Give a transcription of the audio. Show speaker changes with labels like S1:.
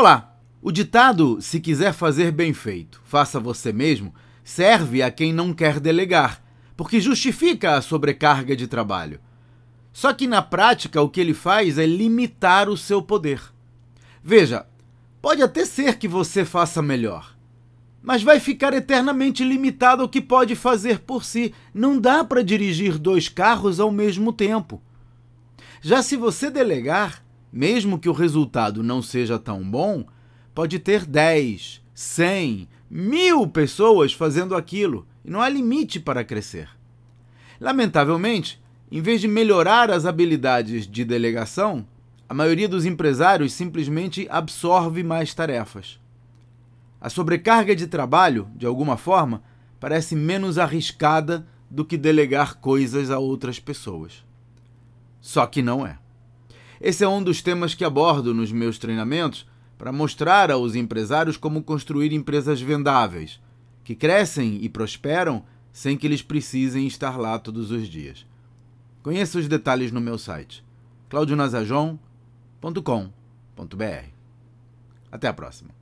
S1: Olá! O ditado se quiser fazer bem feito, faça você mesmo, serve a quem não quer delegar, porque justifica a sobrecarga de trabalho. Só que na prática o que ele faz é limitar o seu poder. Veja, pode até ser que você faça melhor, mas vai ficar eternamente limitado ao que pode fazer por si. Não dá para dirigir dois carros ao mesmo tempo. Já se você delegar, mesmo que o resultado não seja tão bom, pode ter 10, 100, mil pessoas fazendo aquilo e não há limite para crescer. Lamentavelmente, em vez de melhorar as habilidades de delegação, a maioria dos empresários simplesmente absorve mais tarefas. A sobrecarga de trabalho, de alguma forma, parece menos arriscada do que delegar coisas a outras pessoas. Só que não é. Esse é um dos temas que abordo nos meus treinamentos para mostrar aos empresários como construir empresas vendáveis, que crescem e prosperam sem que eles precisem estar lá todos os dias. Conheça os detalhes no meu site claudionazajon.com.br. Até a próxima.